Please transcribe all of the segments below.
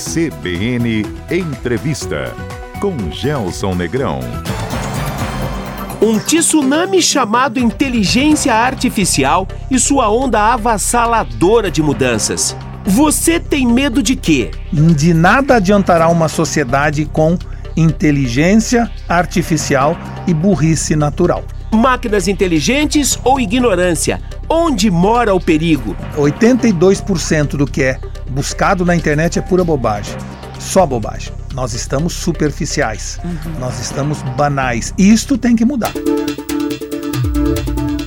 CBN Entrevista com Gelson Negrão. Um tsunami chamado inteligência artificial e sua onda avassaladora de mudanças. Você tem medo de quê? De nada adiantará uma sociedade com inteligência artificial e burrice natural. Máquinas inteligentes ou ignorância? Onde mora o perigo? 82% do que é buscado na internet é pura bobagem. Só bobagem. Nós estamos superficiais. Uhum. Nós estamos banais. Isto tem que mudar.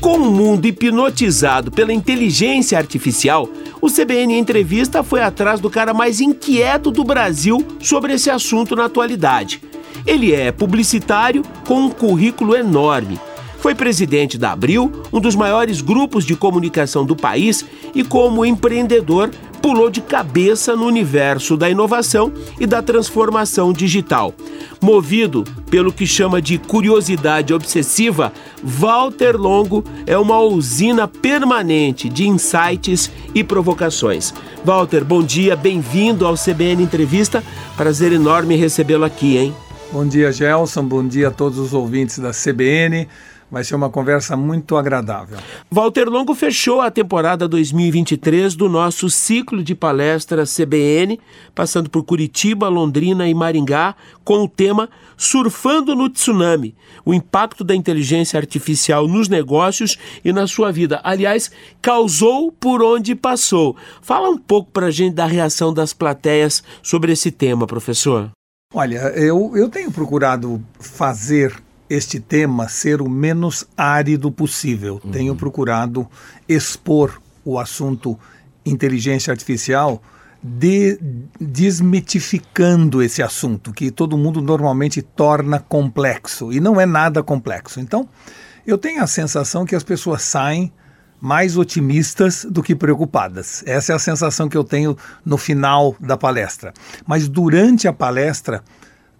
Com o mundo hipnotizado pela inteligência artificial, o CBN Entrevista foi atrás do cara mais inquieto do Brasil sobre esse assunto na atualidade. Ele é publicitário com um currículo enorme. Foi presidente da Abril, um dos maiores grupos de comunicação do país, e como empreendedor pulou de cabeça no universo da inovação e da transformação digital. Movido pelo que chama de curiosidade obsessiva, Walter Longo é uma usina permanente de insights e provocações. Walter, bom dia, bem-vindo ao CBN Entrevista. Prazer enorme recebê-lo aqui, hein? Bom dia, Gelson. Bom dia a todos os ouvintes da CBN. Vai ser uma conversa muito agradável. Walter Longo fechou a temporada 2023 do nosso ciclo de palestras CBN, passando por Curitiba, Londrina e Maringá, com o tema Surfando no Tsunami: o impacto da inteligência artificial nos negócios e na sua vida. Aliás, causou por onde passou. Fala um pouco para a gente da reação das plateias sobre esse tema, professor. Olha, eu, eu tenho procurado fazer este tema ser o menos árido possível. Uhum. Tenho procurado expor o assunto inteligência artificial de, desmitificando esse assunto, que todo mundo normalmente torna complexo, e não é nada complexo. Então, eu tenho a sensação que as pessoas saem mais otimistas do que preocupadas. Essa é a sensação que eu tenho no final da palestra. Mas durante a palestra,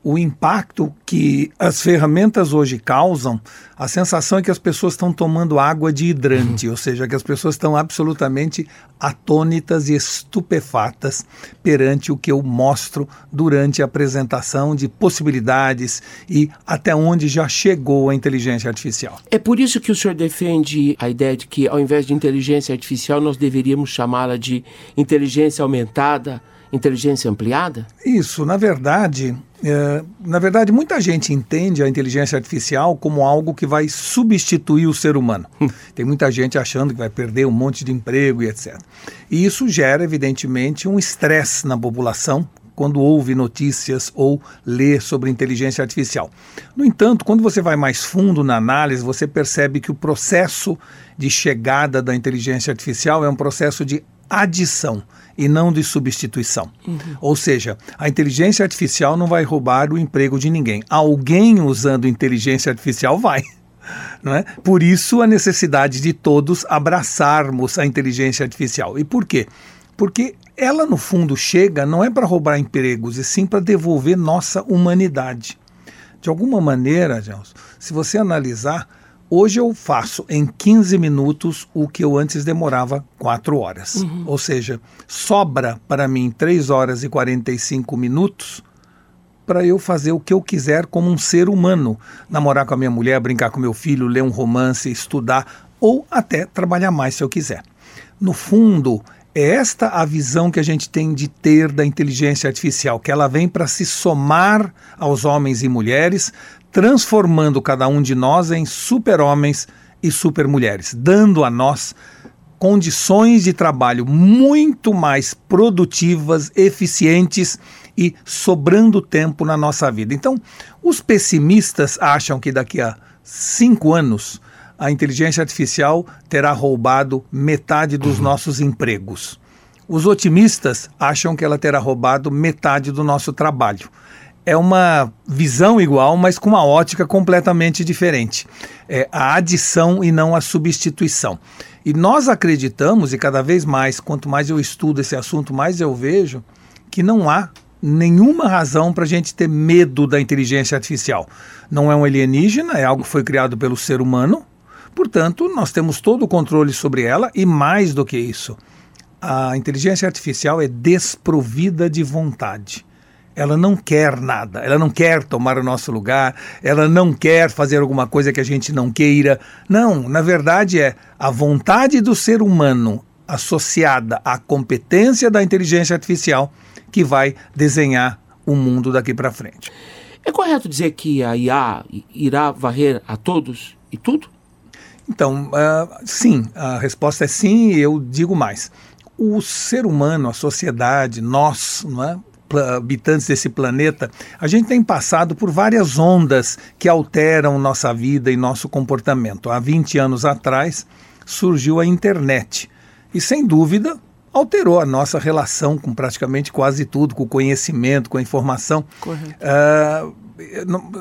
o impacto que as ferramentas hoje causam, a sensação é que as pessoas estão tomando água de hidrante, ou seja, que as pessoas estão absolutamente atônitas e estupefatas perante o que eu mostro durante a apresentação de possibilidades e até onde já chegou a inteligência artificial. É por isso que o senhor defende a ideia de que, ao invés de inteligência artificial, nós deveríamos chamá-la de inteligência aumentada, inteligência ampliada? Isso, na verdade, é, na verdade, muita gente entende a inteligência artificial como algo que vai substituir o ser humano. Hum. Tem muita gente achando que vai perder um monte de emprego e etc. E isso gera, evidentemente, um estresse na população quando ouve notícias ou lê sobre inteligência artificial. No entanto, quando você vai mais fundo na análise, você percebe que o processo de chegada da inteligência artificial é um processo de adição e não de substituição. Uhum. Ou seja, a inteligência artificial não vai roubar o emprego de ninguém. Alguém usando inteligência artificial vai. É? Por isso a necessidade de todos abraçarmos a inteligência artificial. E por quê? Porque ela, no fundo, chega não é para roubar empregos, e sim para devolver nossa humanidade. De alguma maneira, Gelson, se você analisar, Hoje eu faço em 15 minutos o que eu antes demorava 4 horas. Uhum. Ou seja, sobra para mim 3 horas e 45 minutos para eu fazer o que eu quiser como um ser humano. Namorar com a minha mulher, brincar com meu filho, ler um romance, estudar ou até trabalhar mais se eu quiser. No fundo, é esta a visão que a gente tem de ter da inteligência artificial, que ela vem para se somar aos homens e mulheres, transformando cada um de nós em super-homens e super-mulheres, dando a nós condições de trabalho muito mais produtivas, eficientes e sobrando tempo na nossa vida. Então, os pessimistas acham que daqui a cinco anos a inteligência artificial terá roubado metade dos uhum. nossos empregos. Os otimistas acham que ela terá roubado metade do nosso trabalho é uma visão igual, mas com uma ótica completamente diferente. É a adição e não a substituição. E nós acreditamos, e cada vez mais, quanto mais eu estudo esse assunto, mais eu vejo que não há nenhuma razão para a gente ter medo da inteligência artificial. Não é um alienígena, é algo que foi criado pelo ser humano, portanto, nós temos todo o controle sobre ela e mais do que isso a inteligência artificial é desprovida de vontade. Ela não quer nada, ela não quer tomar o nosso lugar, ela não quer fazer alguma coisa que a gente não queira. Não, na verdade é a vontade do ser humano associada à competência da inteligência artificial que vai desenhar o mundo daqui para frente. É correto dizer que a IA irá varrer a todos e tudo? Então, uh, sim, a resposta é sim, e eu digo mais. O ser humano, a sociedade, nós, não é? Habitantes desse planeta, a gente tem passado por várias ondas que alteram nossa vida e nosso comportamento. Há 20 anos atrás surgiu a internet. E sem dúvida alterou a nossa relação com praticamente quase tudo, com o conhecimento, com a informação. Uh,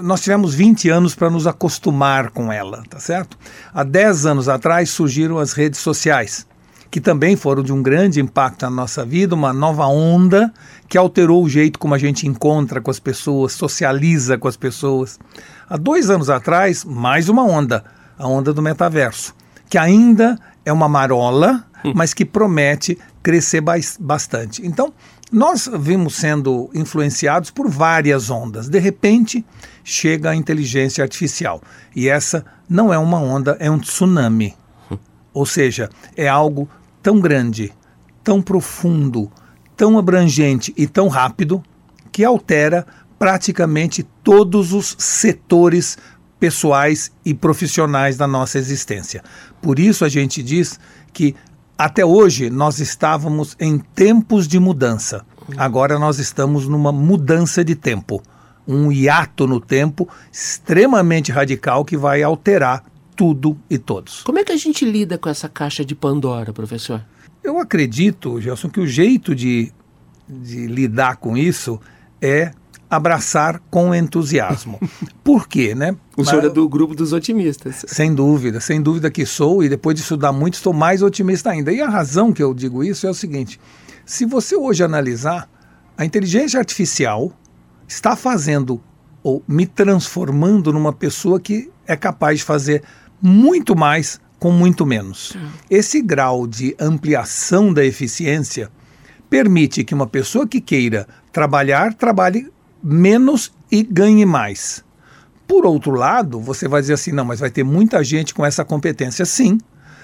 nós tivemos 20 anos para nos acostumar com ela, tá certo? Há 10 anos atrás surgiram as redes sociais, que também foram de um grande impacto na nossa vida, uma nova onda que alterou o jeito como a gente encontra com as pessoas, socializa com as pessoas. Há dois anos atrás, mais uma onda, a onda do metaverso, que ainda é uma marola, hum. mas que promete crescer bastante. Então, nós vimos sendo influenciados por várias ondas. De repente, chega a inteligência artificial. E essa não é uma onda, é um tsunami. Ou seja, é algo tão grande, tão profundo, tão abrangente e tão rápido que altera praticamente todos os setores pessoais e profissionais da nossa existência. Por isso a gente diz que até hoje nós estávamos em tempos de mudança. Agora nós estamos numa mudança de tempo. Um hiato no tempo extremamente radical que vai alterar tudo e todos. Como é que a gente lida com essa caixa de Pandora, professor? Eu acredito, Gelson, que o jeito de, de lidar com isso é abraçar com entusiasmo. Por quê, né? O senhor é do grupo dos otimistas. Sem dúvida, sem dúvida que sou, e depois de estudar muito, estou mais otimista ainda. E a razão que eu digo isso é o seguinte: se você hoje analisar, a inteligência artificial está fazendo ou me transformando numa pessoa que é capaz de fazer muito mais com muito menos. Esse grau de ampliação da eficiência permite que uma pessoa que queira trabalhar, trabalhe menos e ganhe mais. Por outro lado, você vai dizer assim: não, mas vai ter muita gente com essa competência. Sim,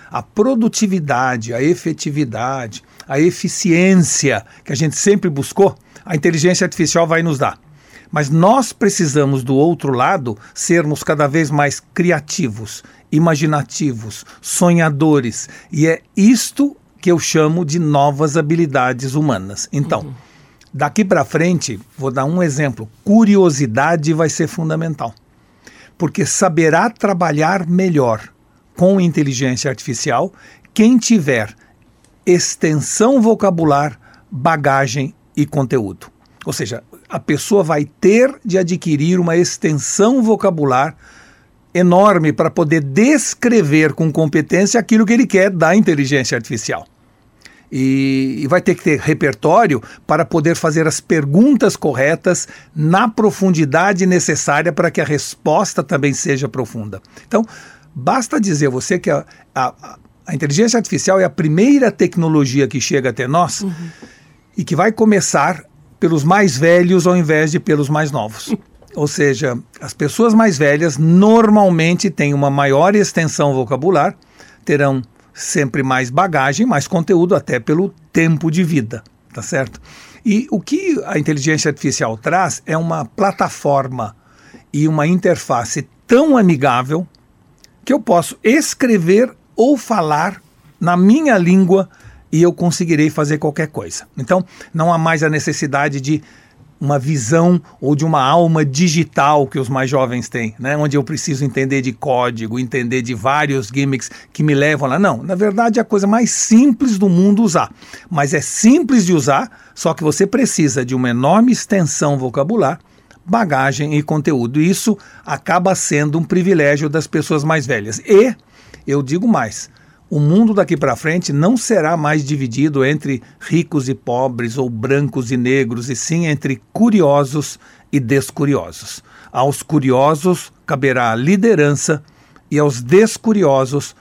a produtividade, a efetividade, a eficiência que a gente sempre buscou, a inteligência artificial vai nos dar. Mas nós precisamos, do outro lado, sermos cada vez mais criativos, imaginativos, sonhadores. E é isto que eu chamo de novas habilidades humanas. Então. Uhum Daqui para frente, vou dar um exemplo: curiosidade vai ser fundamental. Porque saberá trabalhar melhor com inteligência artificial quem tiver extensão vocabular, bagagem e conteúdo. Ou seja, a pessoa vai ter de adquirir uma extensão vocabular enorme para poder descrever com competência aquilo que ele quer da inteligência artificial e, e, vai ter que ter repertório para poder fazer as perguntas corretas na profundidade necessária para que a resposta também seja profunda. Então, basta dizer você que a, a, a inteligência artificial é a primeira tecnologia que chega até nós uhum. e que vai começar pelos mais velhos ao invés de pelos mais novos. Ou seja, as pessoas mais velhas normalmente têm uma maior extensão vocabular, terão sempre mais bagagem, mais conteúdo, até pelo tempo de vida, tá certo? E o que a inteligência artificial traz é uma plataforma e uma interface tão amigável que eu posso escrever ou falar na minha língua e eu conseguirei fazer qualquer coisa. Então, não há mais a necessidade de uma visão ou de uma alma digital que os mais jovens têm, né? onde eu preciso entender de código, entender de vários gimmicks que me levam lá. Não, na verdade é a coisa mais simples do mundo usar. Mas é simples de usar, só que você precisa de uma enorme extensão vocabular, bagagem e conteúdo. Isso acaba sendo um privilégio das pessoas mais velhas. E, eu digo mais, o mundo daqui para frente não será mais dividido entre ricos e pobres ou brancos e negros, e sim entre curiosos e descuriosos. Aos curiosos caberá a liderança e aos descuriosos,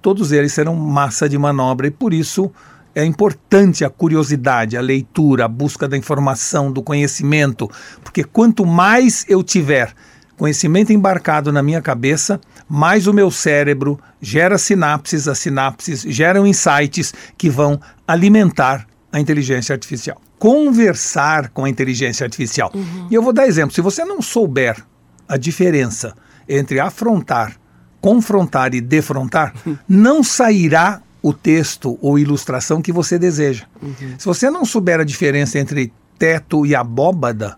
todos eles serão massa de manobra, e por isso é importante a curiosidade, a leitura, a busca da informação, do conhecimento, porque quanto mais eu tiver conhecimento embarcado na minha cabeça, mais o meu cérebro gera sinapses, as sinapses geram insights que vão alimentar a inteligência artificial. Conversar com a inteligência artificial. Uhum. E eu vou dar exemplo: se você não souber a diferença entre afrontar, confrontar e defrontar, não sairá o texto ou ilustração que você deseja. Uhum. Se você não souber a diferença entre teto e abóbada,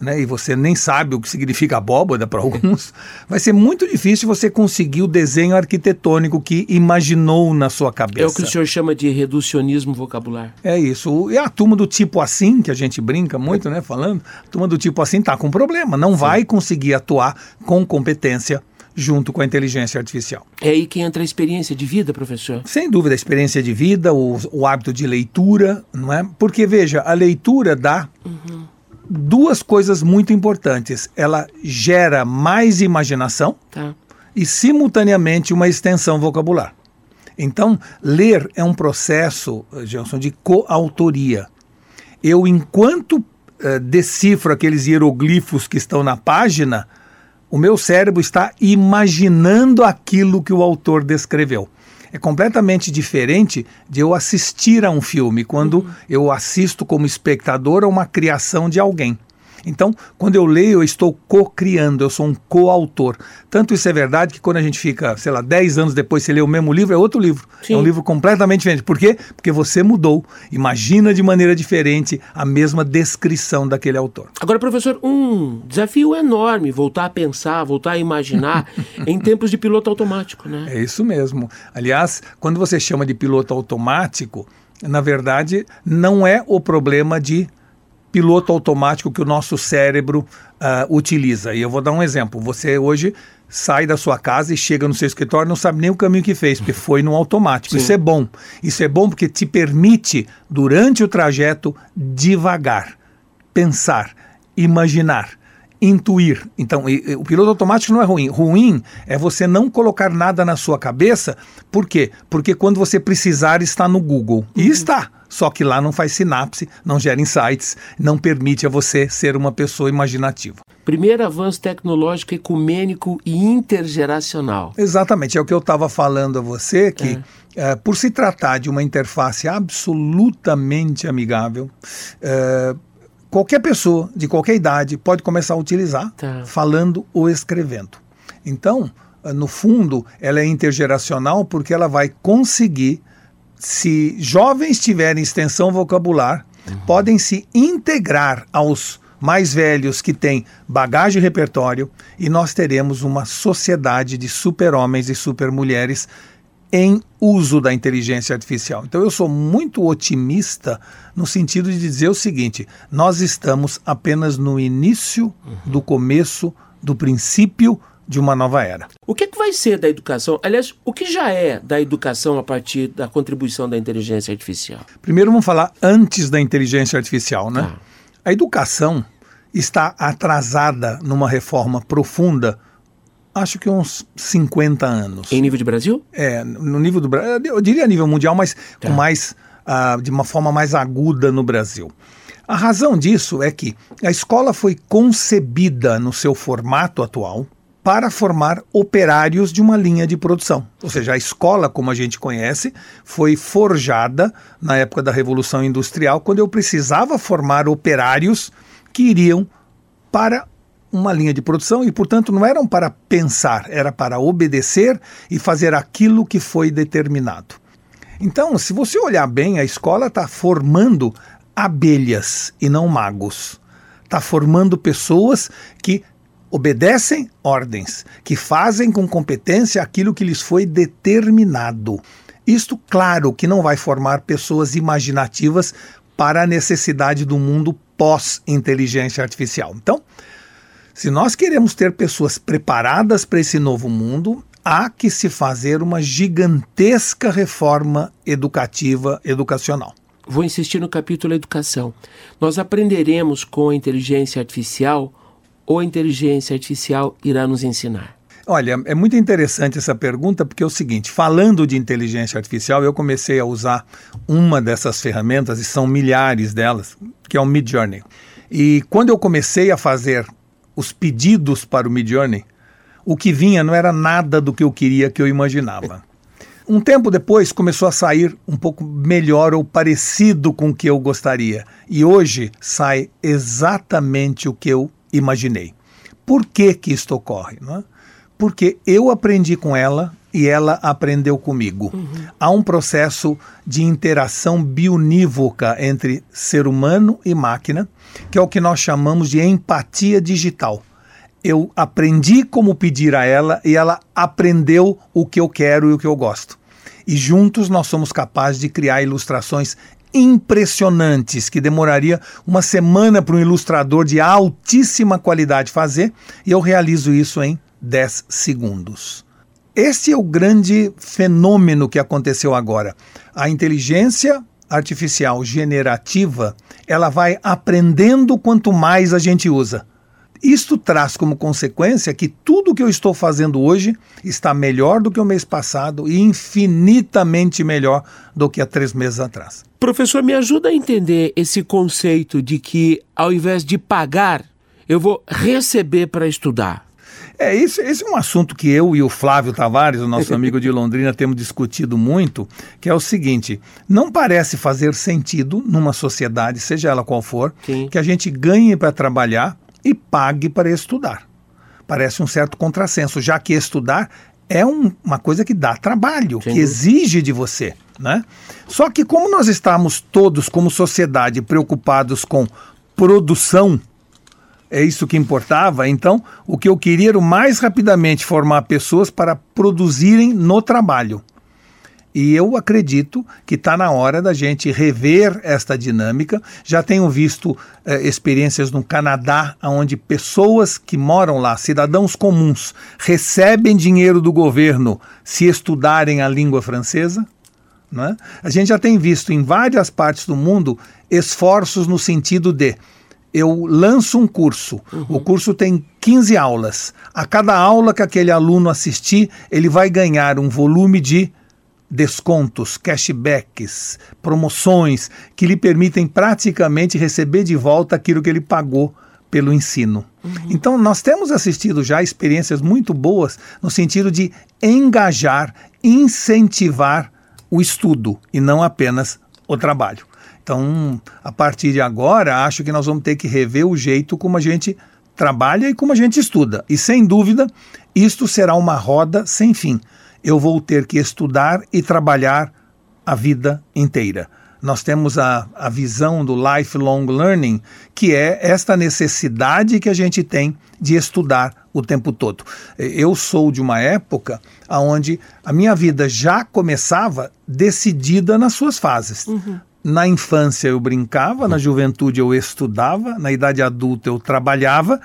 né, e você nem sabe o que significa abóbada para alguns, vai ser muito difícil você conseguir o desenho arquitetônico que imaginou na sua cabeça. É o que o senhor chama de reducionismo vocabular. É isso. E a turma do tipo assim, que a gente brinca muito, né, falando, a turma do tipo assim está com problema, não Sim. vai conseguir atuar com competência junto com a inteligência artificial. É aí que entra a experiência de vida, professor? Sem dúvida, a experiência de vida, o, o hábito de leitura, não é? Porque, veja, a leitura dá uhum duas coisas muito importantes. Ela gera mais imaginação tá. e, simultaneamente, uma extensão vocabular. Então, ler é um processo, Gelson, de coautoria. Eu, enquanto uh, decifro aqueles hieroglifos que estão na página, o meu cérebro está imaginando aquilo que o autor descreveu é completamente diferente de eu assistir a um filme, quando uhum. eu assisto como espectador a uma criação de alguém. Então, quando eu leio, eu estou co-criando, eu sou um coautor. Tanto isso é verdade que quando a gente fica, sei lá, 10 anos depois, você lê o mesmo livro, é outro livro. Sim. É um livro completamente diferente. Por quê? Porque você mudou. Imagina de maneira diferente a mesma descrição daquele autor. Agora, professor, um desafio enorme voltar a pensar, voltar a imaginar em tempos de piloto automático, né? É isso mesmo. Aliás, quando você chama de piloto automático, na verdade, não é o problema de piloto automático que o nosso cérebro uh, utiliza. E eu vou dar um exemplo. Você hoje sai da sua casa e chega no seu escritório não sabe nem o caminho que fez, porque foi no automático. Sim. Isso é bom. Isso é bom porque te permite, durante o trajeto, devagar, pensar, imaginar intuir. Então, e, e, o piloto automático não é ruim. Ruim é você não colocar nada na sua cabeça. Por quê? Porque quando você precisar, está no Google. E uhum. está. Só que lá não faz sinapse, não gera insights, não permite a você ser uma pessoa imaginativa. Primeiro avanço tecnológico ecumênico e intergeracional. Exatamente, é o que eu estava falando a você, que é. uh, por se tratar de uma interface absolutamente amigável, uh, qualquer pessoa de qualquer idade pode começar a utilizar, tá. falando ou escrevendo. Então, uh, no fundo, ela é intergeracional porque ela vai conseguir se jovens tiverem extensão vocabular, uhum. podem se integrar aos mais velhos que têm bagagem e repertório e nós teremos uma sociedade de super-homens e super-mulheres em uso da inteligência artificial. Então eu sou muito otimista no sentido de dizer o seguinte: nós estamos apenas no início uhum. do começo, do princípio de uma nova era. O que, é que vai ser da educação? Aliás, o que já é da educação a partir da contribuição da inteligência artificial? Primeiro vamos falar antes da inteligência artificial, né? Ah. A educação está atrasada numa reforma profunda acho que uns 50 anos. Em nível de Brasil? É, no nível do Brasil, eu diria nível mundial, mas tá. com mais, uh, de uma forma mais aguda no Brasil. A razão disso é que a escola foi concebida no seu formato atual, para formar operários de uma linha de produção. Ou seja, a escola, como a gente conhece, foi forjada na época da Revolução Industrial, quando eu precisava formar operários que iriam para uma linha de produção e, portanto, não eram para pensar, era para obedecer e fazer aquilo que foi determinado. Então, se você olhar bem, a escola está formando abelhas e não magos. Está formando pessoas que obedecem ordens, que fazem com competência aquilo que lhes foi determinado. Isto, claro, que não vai formar pessoas imaginativas para a necessidade do mundo pós-inteligência artificial. Então, se nós queremos ter pessoas preparadas para esse novo mundo, há que se fazer uma gigantesca reforma educativa, educacional. Vou insistir no capítulo Educação. Nós aprenderemos com a inteligência artificial ou a inteligência artificial irá nos ensinar? Olha, é muito interessante essa pergunta porque é o seguinte: falando de inteligência artificial, eu comecei a usar uma dessas ferramentas, e são milhares delas, que é o Midjourney. E quando eu comecei a fazer os pedidos para o Midjourney, o que vinha não era nada do que eu queria, que eu imaginava. Um tempo depois começou a sair um pouco melhor ou parecido com o que eu gostaria. E hoje sai exatamente o que eu imaginei. Por que, que isto ocorre? Não é? Porque eu aprendi com ela e ela aprendeu comigo. Uhum. Há um processo de interação bionívoca entre ser humano e máquina, que é o que nós chamamos de empatia digital. Eu aprendi como pedir a ela e ela aprendeu o que eu quero e o que eu gosto. E juntos nós somos capazes de criar ilustrações impressionantes que demoraria uma semana para um ilustrador de altíssima qualidade fazer, e eu realizo isso em 10 segundos. Esse é o grande fenômeno que aconteceu agora. A inteligência artificial generativa, ela vai aprendendo quanto mais a gente usa. Isto traz como consequência que tudo que eu estou fazendo hoje está melhor do que o mês passado e infinitamente melhor do que há três meses atrás. Professor, me ajuda a entender esse conceito de que, ao invés de pagar, eu vou receber para estudar. É, isso, esse é um assunto que eu e o Flávio Tavares, o nosso amigo de Londrina, temos discutido muito, que é o seguinte: não parece fazer sentido numa sociedade, seja ela qual for, Sim. que a gente ganhe para trabalhar e pague para estudar. Parece um certo contrassenso, já que estudar é um, uma coisa que dá trabalho, que exige de você. Né? Só que, como nós estamos todos, como sociedade, preocupados com produção, é isso que importava, então o que eu queria era o mais rapidamente formar pessoas para produzirem no trabalho. E eu acredito que está na hora da gente rever esta dinâmica. Já tenho visto eh, experiências no Canadá, onde pessoas que moram lá, cidadãos comuns, recebem dinheiro do governo se estudarem a língua francesa. Né? A gente já tem visto em várias partes do mundo esforços no sentido de eu lanço um curso. Uhum. O curso tem 15 aulas. A cada aula que aquele aluno assistir, ele vai ganhar um volume de descontos, cashbacks, promoções que lhe permitem praticamente receber de volta aquilo que ele pagou pelo ensino. Uhum. Então, nós temos assistido já experiências muito boas no sentido de engajar, incentivar o estudo e não apenas o trabalho. Então, a partir de agora, acho que nós vamos ter que rever o jeito como a gente trabalha e como a gente estuda. E sem dúvida, isto será uma roda sem fim eu vou ter que estudar e trabalhar a vida inteira. Nós temos a, a visão do lifelong learning, que é esta necessidade que a gente tem de estudar o tempo todo. Eu sou de uma época onde a minha vida já começava decidida nas suas fases. Uhum. Na infância eu brincava, na juventude eu estudava, na idade adulta eu trabalhava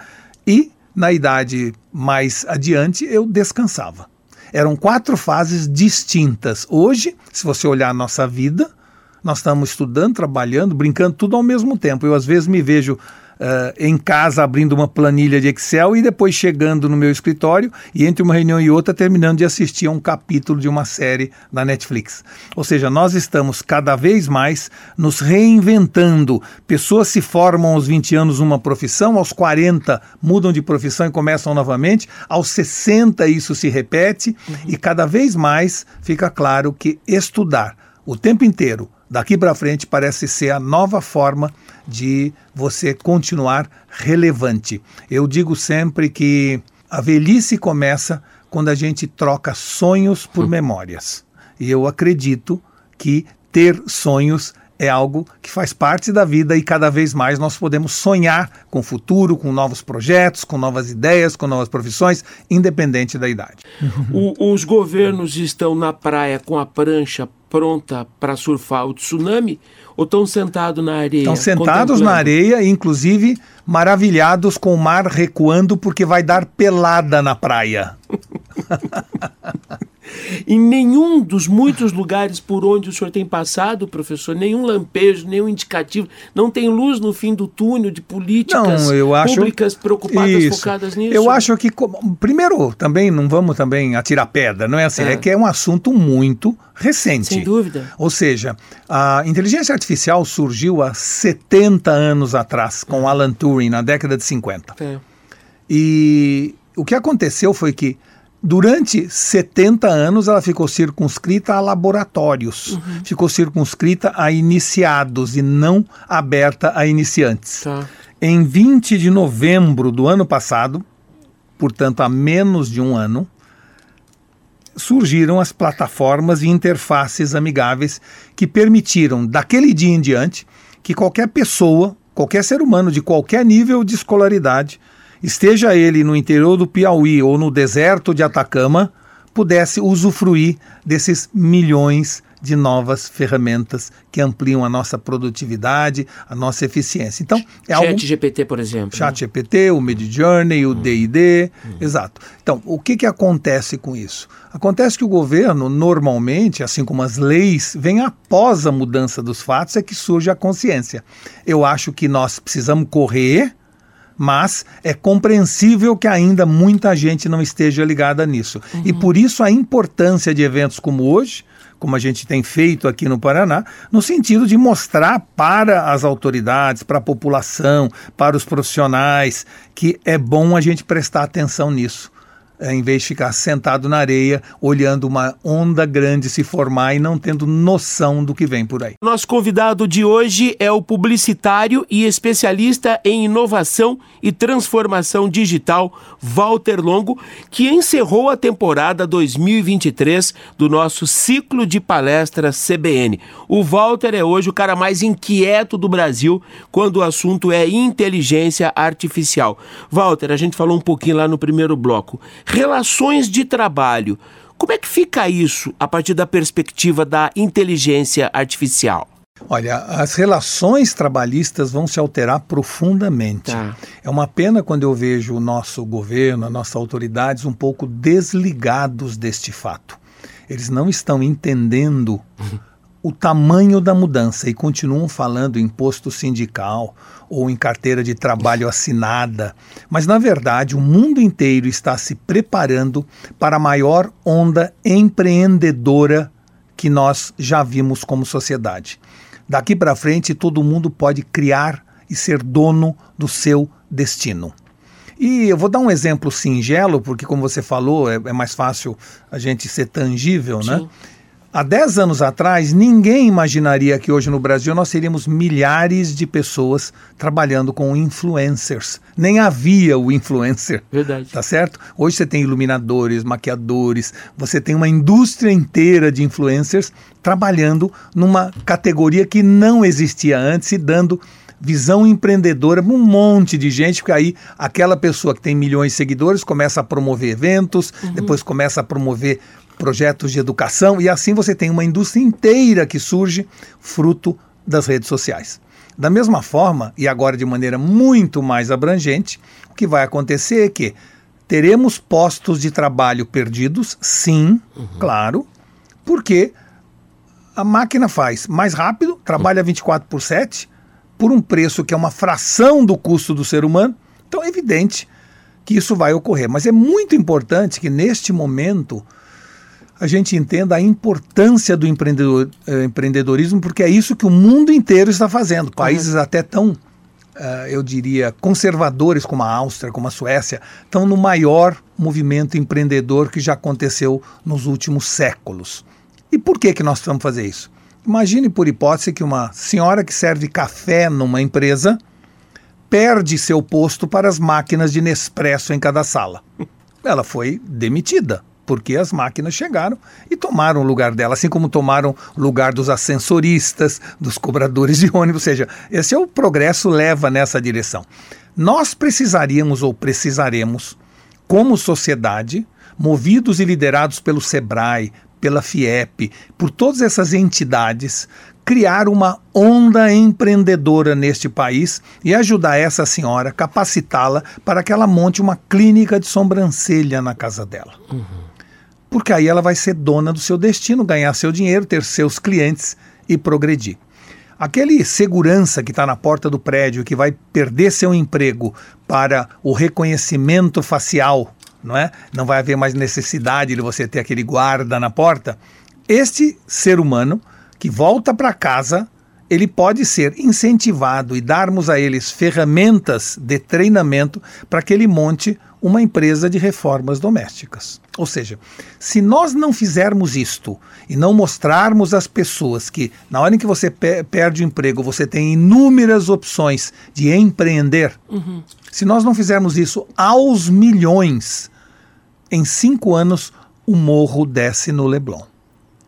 e na idade mais adiante eu descansava. Eram quatro fases distintas. Hoje, se você olhar a nossa vida, nós estamos estudando, trabalhando, brincando, tudo ao mesmo tempo. Eu, às vezes, me vejo uh, em casa abrindo uma planilha de Excel e depois chegando no meu escritório e entre uma reunião e outra terminando de assistir a um capítulo de uma série da Netflix. Ou seja, nós estamos cada vez mais nos reinventando. Pessoas se formam aos 20 anos numa profissão, aos 40 mudam de profissão e começam novamente, aos 60 isso se repete uhum. e cada vez mais fica claro que estudar o tempo inteiro daqui para frente parece ser a nova forma de você continuar relevante. Eu digo sempre que a velhice começa quando a gente troca sonhos por memórias. E eu acredito que ter sonhos é algo que faz parte da vida e cada vez mais nós podemos sonhar com o futuro, com novos projetos, com novas ideias, com novas profissões, independente da idade. O, os governos estão na praia com a prancha pronta para surfar o tsunami ou estão sentados na areia? Estão sentados na areia, inclusive maravilhados com o mar recuando porque vai dar pelada na praia. Em nenhum dos muitos lugares por onde o senhor tem passado, professor, nenhum lampejo, nenhum indicativo, não tem luz no fim do túnel de políticas não, acho, públicas preocupadas, isso. focadas nisso? Eu acho que, primeiro, também não vamos também atirar pedra, não é assim, é, é que é um assunto muito recente. Sem dúvida. Ou seja, a inteligência artificial surgiu há 70 anos atrás, com Alan Turing, na década de 50. É. E o que aconteceu foi que Durante 70 anos, ela ficou circunscrita a laboratórios, uhum. ficou circunscrita a iniciados e não aberta a iniciantes. Tá. Em 20 de novembro do ano passado, portanto há menos de um ano, surgiram as plataformas e interfaces amigáveis que permitiram, daquele dia em diante, que qualquer pessoa, qualquer ser humano de qualquer nível de escolaridade, esteja ele no interior do Piauí ou no deserto de Atacama, pudesse usufruir desses milhões de novas ferramentas que ampliam a nossa produtividade, a nossa eficiência. Então, é Chat algo... GPT, por exemplo. Chat né? GPT, o Midjourney, o D&D, hum. exato. Então, o que, que acontece com isso? Acontece que o governo, normalmente, assim como as leis, vem após a mudança dos fatos, é que surge a consciência. Eu acho que nós precisamos correr mas é compreensível que ainda muita gente não esteja ligada nisso. Uhum. E por isso a importância de eventos como hoje, como a gente tem feito aqui no Paraná, no sentido de mostrar para as autoridades, para a população, para os profissionais, que é bom a gente prestar atenção nisso. É, em vez de ficar sentado na areia, olhando uma onda grande se formar e não tendo noção do que vem por aí. Nosso convidado de hoje é o publicitário e especialista em inovação e transformação digital, Walter Longo, que encerrou a temporada 2023 do nosso ciclo de palestras CBN. O Walter é hoje o cara mais inquieto do Brasil quando o assunto é inteligência artificial. Walter, a gente falou um pouquinho lá no primeiro bloco. Relações de trabalho. Como é que fica isso a partir da perspectiva da inteligência artificial? Olha, as relações trabalhistas vão se alterar profundamente. Tá. É uma pena quando eu vejo o nosso governo, as nossas autoridades um pouco desligados deste fato. Eles não estão entendendo o tamanho da mudança e continuam falando em imposto sindical ou em carteira de trabalho assinada. Mas, na verdade, o mundo inteiro está se preparando para a maior onda empreendedora que nós já vimos como sociedade. Daqui para frente, todo mundo pode criar e ser dono do seu destino. E eu vou dar um exemplo singelo, porque, como você falou, é, é mais fácil a gente ser tangível, né? Sim. né? Há 10 anos atrás, ninguém imaginaria que hoje no Brasil nós teríamos milhares de pessoas trabalhando com influencers. Nem havia o influencer. Verdade. Tá certo? Hoje você tem iluminadores, maquiadores, você tem uma indústria inteira de influencers trabalhando numa categoria que não existia antes e dando visão empreendedora um monte de gente, porque aí aquela pessoa que tem milhões de seguidores começa a promover eventos, uhum. depois começa a promover projetos de educação, e assim você tem uma indústria inteira que surge fruto das redes sociais. Da mesma forma, e agora de maneira muito mais abrangente, o que vai acontecer é que teremos postos de trabalho perdidos, sim, uhum. claro, porque a máquina faz mais rápido, trabalha 24 por 7, por um preço que é uma fração do custo do ser humano. Então é evidente que isso vai ocorrer. Mas é muito importante que neste momento a gente entenda a importância do empreendedor, eh, empreendedorismo, porque é isso que o mundo inteiro está fazendo. Países uhum. até tão, uh, eu diria, conservadores como a Áustria, como a Suécia, estão no maior movimento empreendedor que já aconteceu nos últimos séculos. E por que, que nós precisamos fazer isso? Imagine, por hipótese, que uma senhora que serve café numa empresa perde seu posto para as máquinas de Nespresso em cada sala. Ela foi demitida porque as máquinas chegaram e tomaram o lugar dela, assim como tomaram o lugar dos ascensoristas, dos cobradores de ônibus, ou seja, esse é o progresso leva nessa direção. Nós precisaríamos ou precisaremos, como sociedade, movidos e liderados pelo SEBRAE, pela FIEP, por todas essas entidades, criar uma onda empreendedora neste país e ajudar essa senhora, capacitá-la para que ela monte uma clínica de sobrancelha na casa dela. Uhum porque aí ela vai ser dona do seu destino, ganhar seu dinheiro, ter seus clientes e progredir. Aquele segurança que está na porta do prédio, que vai perder seu emprego para o reconhecimento facial, não é? Não vai haver mais necessidade de você ter aquele guarda na porta. Este ser humano que volta para casa, ele pode ser incentivado e darmos a eles ferramentas de treinamento para que ele monte uma empresa de reformas domésticas. Ou seja, se nós não fizermos isto e não mostrarmos às pessoas que na hora em que você pe perde o emprego, você tem inúmeras opções de empreender, uhum. se nós não fizermos isso aos milhões, em cinco anos o morro desce no Leblon.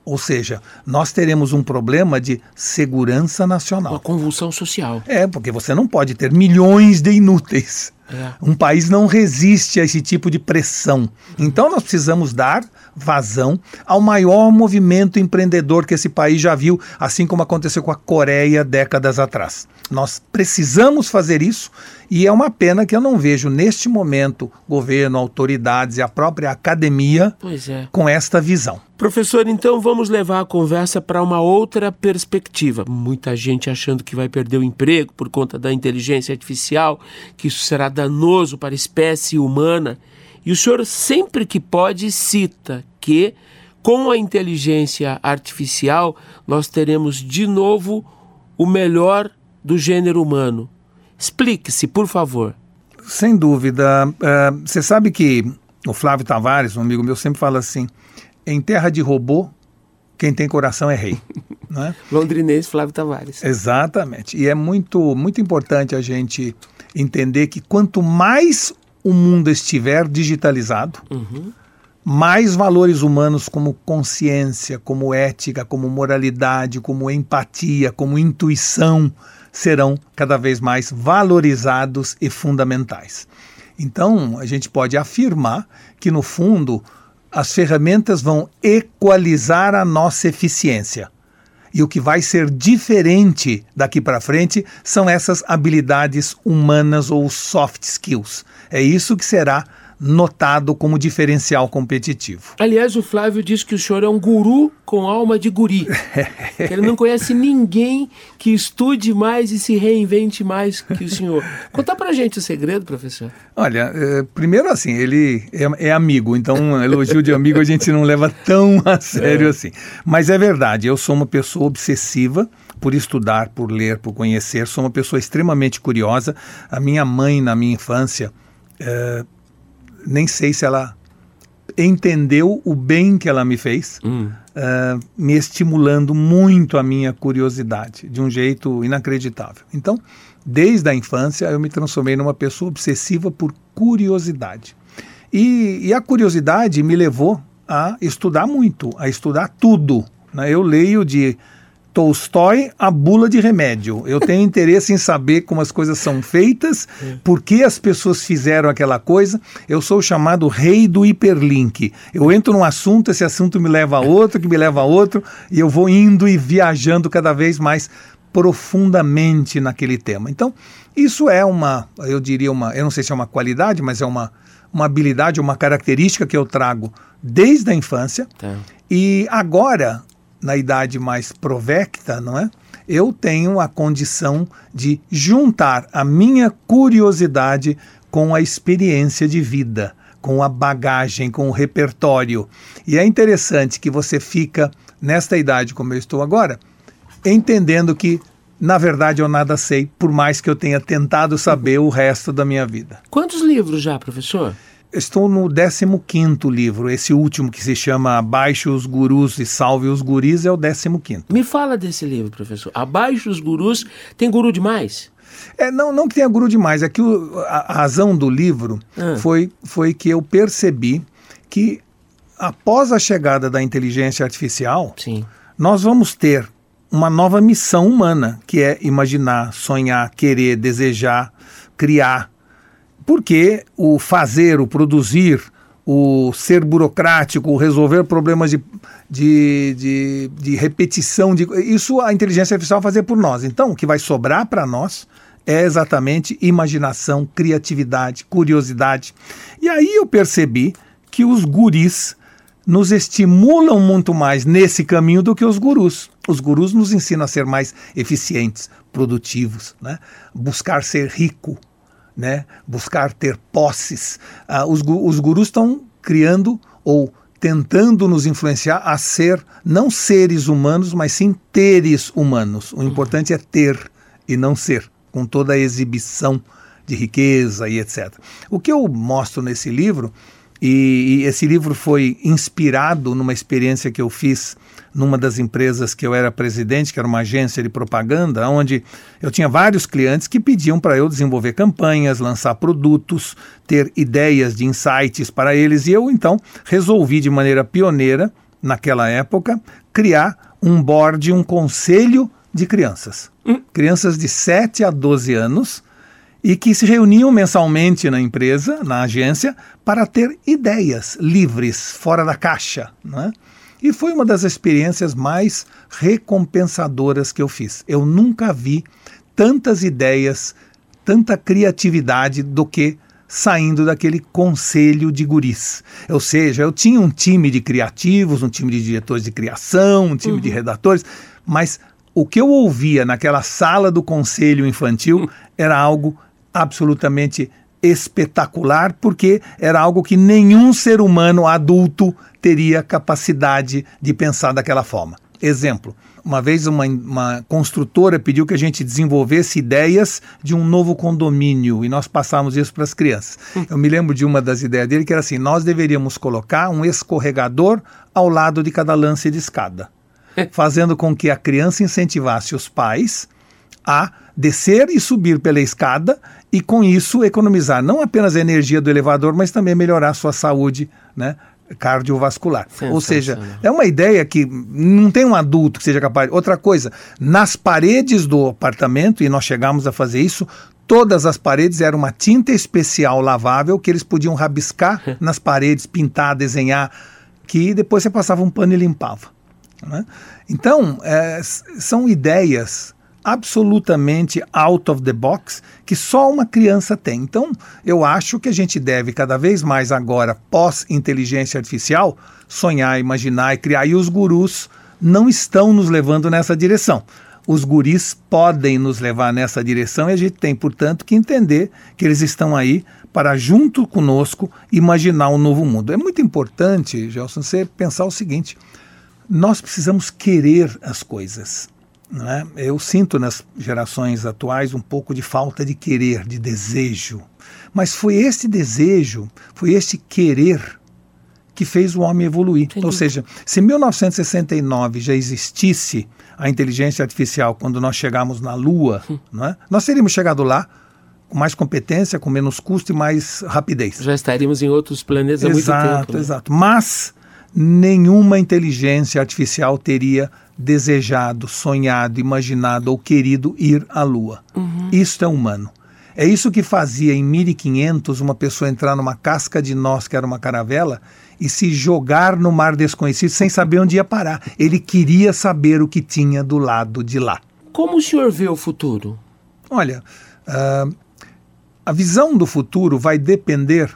Ou seja, nós teremos um problema de segurança nacional. Uma convulsão social. É, porque você não pode ter milhões de inúteis. É. Um país não resiste a esse tipo de pressão. Então nós precisamos dar vazão ao maior movimento empreendedor que esse país já viu, assim como aconteceu com a Coreia décadas atrás. Nós precisamos fazer isso e é uma pena que eu não vejo neste momento governo, autoridades e a própria academia é. com esta visão. Professor, então vamos levar a conversa para uma outra perspectiva. Muita gente achando que vai perder o emprego por conta da inteligência artificial, que isso será danoso para a espécie humana. E o senhor, sempre que pode, cita que com a inteligência artificial nós teremos de novo o melhor do gênero humano. Explique-se, por favor. Sem dúvida. Uh, você sabe que o Flávio Tavares, um amigo meu, sempre fala assim: em terra de robô, quem tem coração é rei. né? Londrinês Flávio Tavares. Exatamente. E é muito, muito importante a gente entender que quanto mais o mundo estiver digitalizado, uhum. mais valores humanos como consciência, como ética, como moralidade, como empatia, como intuição serão cada vez mais valorizados e fundamentais. Então, a gente pode afirmar que, no fundo, as ferramentas vão equalizar a nossa eficiência. E o que vai ser diferente daqui para frente são essas habilidades humanas ou soft skills. É isso que será notado como diferencial competitivo. Aliás, o Flávio diz que o senhor é um guru com alma de guri. ele não conhece ninguém que estude mais e se reinvente mais que o senhor. Conta pra gente o segredo, professor. Olha, é, primeiro assim, ele é, é, amigo, então um elogio de amigo a gente não leva tão a sério é. assim. Mas é verdade, eu sou uma pessoa obsessiva por estudar, por ler, por conhecer, sou uma pessoa extremamente curiosa. A minha mãe, na minha infância, é, nem sei se ela entendeu o bem que ela me fez, hum. uh, me estimulando muito a minha curiosidade, de um jeito inacreditável. Então, desde a infância, eu me transformei numa pessoa obsessiva por curiosidade. E, e a curiosidade me levou a estudar muito, a estudar tudo. Né? Eu leio de Tolstói, a bula de remédio. Eu tenho interesse em saber como as coisas são feitas, por que as pessoas fizeram aquela coisa. Eu sou o chamado rei do hiperlink. Eu entro num assunto, esse assunto me leva a outro, que me leva a outro, e eu vou indo e viajando cada vez mais profundamente naquele tema. Então, isso é uma, eu diria uma, eu não sei se é uma qualidade, mas é uma, uma habilidade, uma característica que eu trago desde a infância. Tá. E agora na idade mais provecta, não é? Eu tenho a condição de juntar a minha curiosidade com a experiência de vida, com a bagagem, com o repertório. E é interessante que você fica nesta idade como eu estou agora, entendendo que na verdade eu nada sei, por mais que eu tenha tentado saber o resto da minha vida. Quantos livros já, professor? Estou no 15 livro, esse último que se chama Abaixe os Gurus e Salve os Guris é o 15. Me fala desse livro, professor. Abaixe os Gurus, tem guru demais? É, não, não que tenha guru demais, é que o, a, a, razão do livro ah. foi, foi que eu percebi que após a chegada da inteligência artificial, Sim. nós vamos ter uma nova missão humana, que é imaginar, sonhar, querer, desejar, criar, porque o fazer, o produzir, o ser burocrático, o resolver problemas de, de, de, de, repetição, de, isso a inteligência artificial vai fazer por nós. Então, o que vai sobrar para nós é exatamente imaginação, criatividade, curiosidade. E aí eu percebi que os guris nos estimulam muito mais nesse caminho do que os gurus. Os gurus nos ensinam a ser mais eficientes, produtivos, né? buscar ser rico, né? buscar ter posses. Ah, os, os gurus estão criando ou tentando nos influenciar a ser não seres humanos, mas sim teres humanos. O importante é ter e não ser, com toda a exibição de riqueza e etc. O que eu mostro nesse livro e, e, esse livro foi inspirado numa experiência que eu fiz numa das empresas que eu era presidente, que era uma agência de propaganda, onde eu tinha vários clientes que pediam para eu desenvolver campanhas, lançar produtos, ter ideias de insights para eles. E eu então resolvi de maneira pioneira, naquela época, criar um board, um conselho de crianças. Hum. Crianças de 7 a 12 anos e que se reuniam mensalmente na empresa, na agência, para ter ideias livres, fora da caixa. Né? E foi uma das experiências mais recompensadoras que eu fiz. Eu nunca vi tantas ideias, tanta criatividade do que saindo daquele conselho de guris. Ou seja, eu tinha um time de criativos, um time de diretores de criação, um time uhum. de redatores, mas o que eu ouvia naquela sala do conselho infantil era algo absolutamente espetacular, porque era algo que nenhum ser humano adulto teria capacidade de pensar daquela forma. Exemplo. Uma vez uma, uma, construtora pediu que a gente desenvolvesse ideias de um novo condomínio e nós passamos isso para as crianças. Eu me lembro de uma das ideias dele que era assim: nós deveríamos colocar um escorregador ao lado de cada lance de escada, fazendo com que a criança incentivasse os pais a descer e subir pela escada e com isso economizar não apenas a energia do elevador, mas também melhorar a sua saúde, né? cardiovascular. Ou seja, é uma ideia que não tem um adulto que seja capaz. Outra coisa, nas paredes do apartamento, e nós chegamos a fazer isso, todas as paredes eram uma tinta especial lavável que eles podiam rabiscar nas paredes, pintar, desenhar, que depois você passava um pano e limpava. Né? Então, é, são ideias absolutamente out of the box que só uma criança tem. Então, eu acho que a gente deve cada vez mais agora, pós inteligência artificial, sonhar, imaginar e criar. E os gurus não estão nos levando nessa direção. Os guris podem nos levar nessa direção e a gente tem, portanto, que entender que eles estão aí para, junto conosco, imaginar um novo mundo. É muito importante, Gelson, você pensar o seguinte: nós precisamos querer as coisas. É? Eu sinto nas gerações atuais um pouco de falta de querer, de desejo. Mas foi esse desejo, foi esse querer que fez o homem evoluir. Entendi. Ou seja, se em 1969 já existisse a inteligência artificial quando nós chegamos na Lua, hum. é? nós teríamos chegado lá com mais competência, com menos custo e mais rapidez. Já estaríamos em outros planetas há muito tempo. Exato, né? exato. Mas nenhuma inteligência artificial teria desejado, sonhado, imaginado ou querido ir à Lua. Uhum. Isto é humano. É isso que fazia em 1500 uma pessoa entrar numa casca de nós, que era uma caravela, e se jogar no mar desconhecido sem saber onde ia parar. Ele queria saber o que tinha do lado de lá. Como o senhor vê o futuro? Olha, uh, a visão do futuro vai depender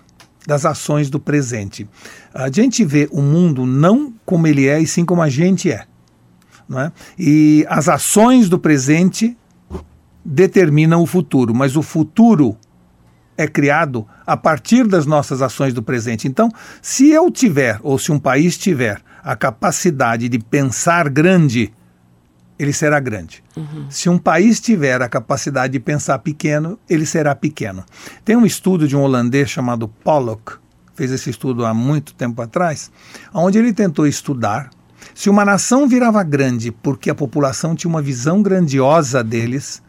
das ações do presente. A gente vê o mundo não como ele é, e sim como a gente é. É? E as ações do presente determinam o futuro, mas o futuro é criado a partir das nossas ações do presente. Então, se eu tiver, ou se um país tiver, a capacidade de pensar grande, ele será grande. Uhum. Se um país tiver a capacidade de pensar pequeno, ele será pequeno. Tem um estudo de um holandês chamado Pollock, fez esse estudo há muito tempo atrás, onde ele tentou estudar se uma nação virava grande porque a população tinha uma visão grandiosa deles,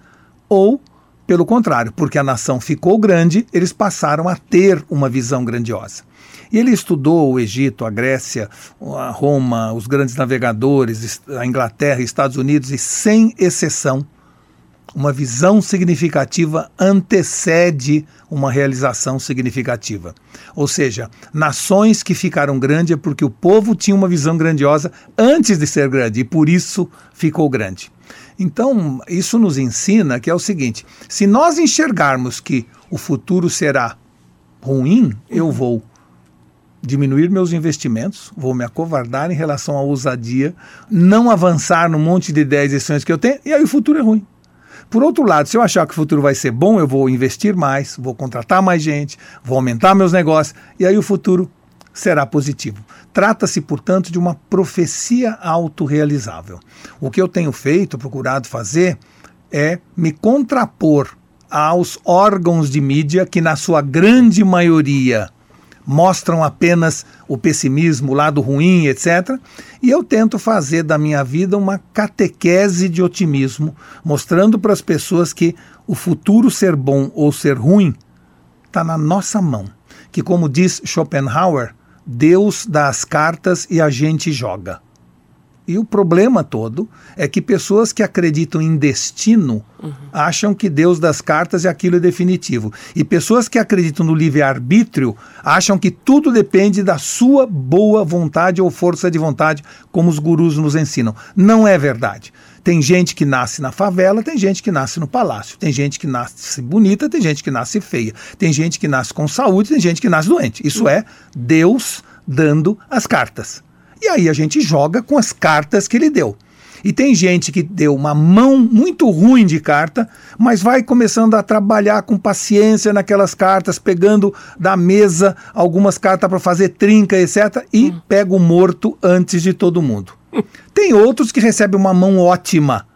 ou, pelo contrário, porque a nação ficou grande, eles passaram a ter uma visão grandiosa. E ele estudou o Egito, a Grécia, a Roma, os grandes navegadores, a Inglaterra, Estados Unidos, e sem exceção, uma visão significativa antecede uma realização significativa. Ou seja, nações que ficaram grandes é porque o povo tinha uma visão grandiosa antes de ser grande e por isso ficou grande. Então, isso nos ensina que é o seguinte: se nós enxergarmos que o futuro será ruim, eu vou diminuir meus investimentos, vou me acovardar em relação à ousadia, não avançar no monte de ideias e sonhos que eu tenho, e aí o futuro é ruim. Por outro lado, se eu achar que o futuro vai ser bom, eu vou investir mais, vou contratar mais gente, vou aumentar meus negócios, e aí o futuro será positivo. Trata-se, portanto, de uma profecia autorrealizável. O que eu tenho feito, procurado fazer, é me contrapor aos órgãos de mídia que, na sua grande maioria, mostram apenas o pessimismo, o lado ruim, etc. E eu tento fazer da minha vida uma catequese de otimismo, mostrando para as pessoas que o futuro ser bom ou ser ruim está na nossa mão. Que, como diz Schopenhauer, Deus dá as cartas e a gente joga. E o problema todo é que pessoas que acreditam em destino uhum. acham que Deus das cartas e aquilo é definitivo. E pessoas que acreditam no livre-arbítrio acham que tudo depende da sua boa vontade ou força de vontade, como os gurus nos ensinam. Não é verdade. Tem gente que nasce na favela, tem gente que nasce no palácio, tem gente que nasce bonita, tem gente que nasce feia, tem gente que nasce com saúde, tem gente que nasce doente. Isso é Deus dando as cartas. E aí a gente joga com as cartas que ele deu. E tem gente que deu uma mão muito ruim de carta, mas vai começando a trabalhar com paciência naquelas cartas, pegando da mesa algumas cartas para fazer trinca, etc., e hum. pega o morto antes de todo mundo. Tem outros que recebem uma mão ótima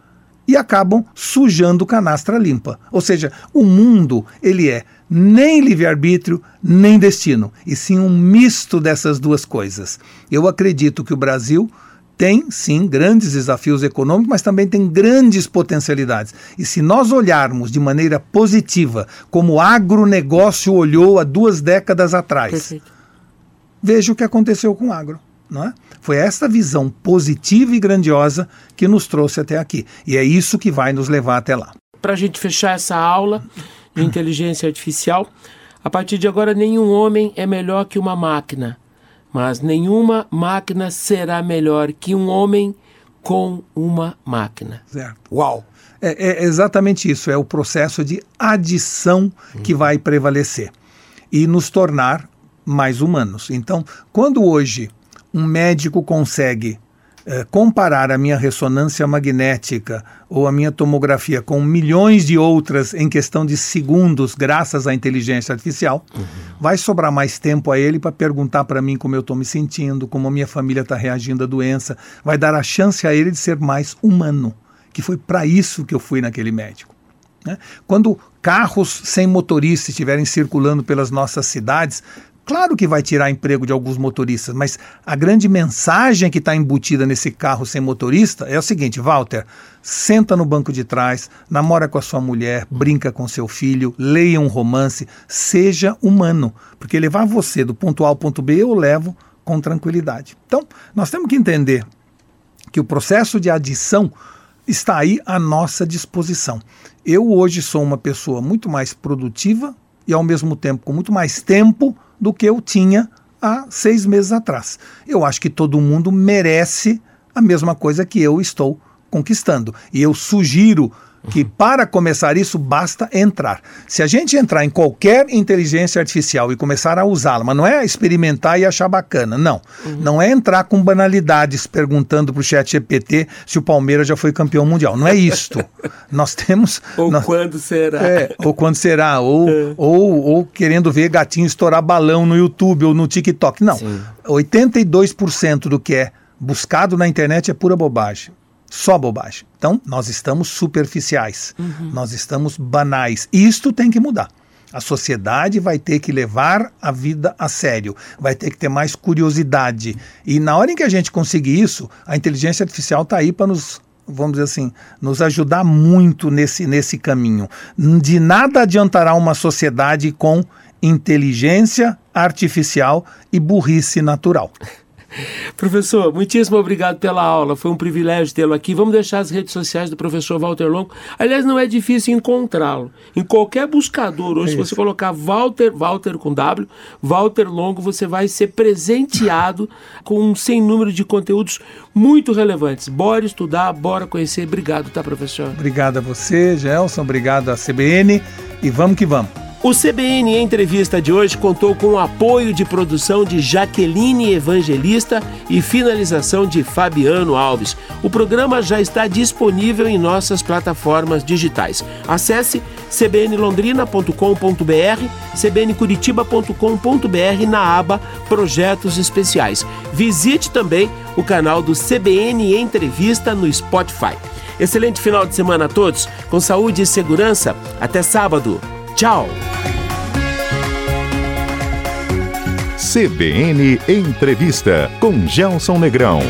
e acabam sujando canastra limpa. Ou seja, o mundo ele é nem livre-arbítrio, nem destino, e sim um misto dessas duas coisas. Eu acredito que o Brasil tem sim grandes desafios econômicos, mas também tem grandes potencialidades. E se nós olharmos de maneira positiva, como o agronegócio olhou há duas décadas atrás, Perfeito. veja o que aconteceu com o agro. Não é? Foi essa visão positiva e grandiosa que nos trouxe até aqui. E é isso que vai nos levar até lá. Para a gente fechar essa aula, de inteligência artificial. A partir de agora, nenhum homem é melhor que uma máquina, mas nenhuma máquina será melhor que um homem com uma máquina. Certo. Uau! É, é exatamente isso, é o processo de adição que vai prevalecer e nos tornar mais humanos. Então, quando hoje um médico consegue é, comparar a minha ressonância magnética ou a minha tomografia com milhões de outras em questão de segundos, graças à inteligência artificial, uhum. vai sobrar mais tempo a ele para perguntar para mim como eu estou me sentindo, como a minha família está reagindo à doença, vai dar a chance a ele de ser mais humano, que foi para isso que eu fui naquele médico. Né? Quando carros sem motorista estiverem circulando pelas nossas cidades, Claro que vai tirar emprego de alguns motoristas, mas a grande mensagem que está embutida nesse carro sem motorista é o seguinte: Walter, senta no banco de trás, namora com a sua mulher, brinca com seu filho, leia um romance, seja humano, porque levar você do ponto A ao ponto B eu levo com tranquilidade. Então, nós temos que entender que o processo de adição está aí à nossa disposição. Eu hoje sou uma pessoa muito mais produtiva e ao mesmo tempo com muito mais tempo do que eu tinha há seis meses atrás. Eu acho que todo mundo merece a mesma coisa que eu estou conquistando. E eu sugiro que para começar isso basta entrar. Se a gente entrar em qualquer inteligência artificial e começar a usá-la, mas não é experimentar e achar bacana, não. Uhum. Não é entrar com banalidades perguntando para o chat GPT se o Palmeiras já foi campeão mundial. Não é isto. nós temos... Ou nós, quando será. É, ou quando será. Ou, é. ou, ou querendo ver gatinho estourar balão no YouTube ou no TikTok. Não. Sim. 82% do que é buscado na internet é pura bobagem. Só bobagem. Então, nós estamos superficiais, uhum. nós estamos banais. Isto tem que mudar. A sociedade vai ter que levar a vida a sério, vai ter que ter mais curiosidade. E na hora em que a gente conseguir isso, a inteligência artificial está aí para nos vamos dizer assim, nos ajudar muito nesse, nesse caminho. De nada adiantará uma sociedade com inteligência artificial e burrice natural. Professor, muitíssimo obrigado pela aula. Foi um privilégio tê-lo aqui. Vamos deixar as redes sociais do professor Walter Longo. Aliás, não é difícil encontrá-lo. Em qualquer buscador, hoje, é se você colocar Walter, Walter com W, Walter Longo, você vai ser presenteado com um sem número de conteúdos muito relevantes. Bora estudar, bora conhecer. Obrigado, tá, professor? Obrigado a você, Gelson. Obrigado à CBN. E vamos que vamos. O CBN Entrevista de hoje contou com o apoio de produção de Jaqueline Evangelista e finalização de Fabiano Alves. O programa já está disponível em nossas plataformas digitais. Acesse cbnlondrina.com.br, cbncuritiba.com.br na aba Projetos Especiais. Visite também o canal do CBN Entrevista no Spotify. Excelente final de semana a todos, com saúde e segurança. Até sábado. Tchau. CBN Entrevista com Gelson Negrão.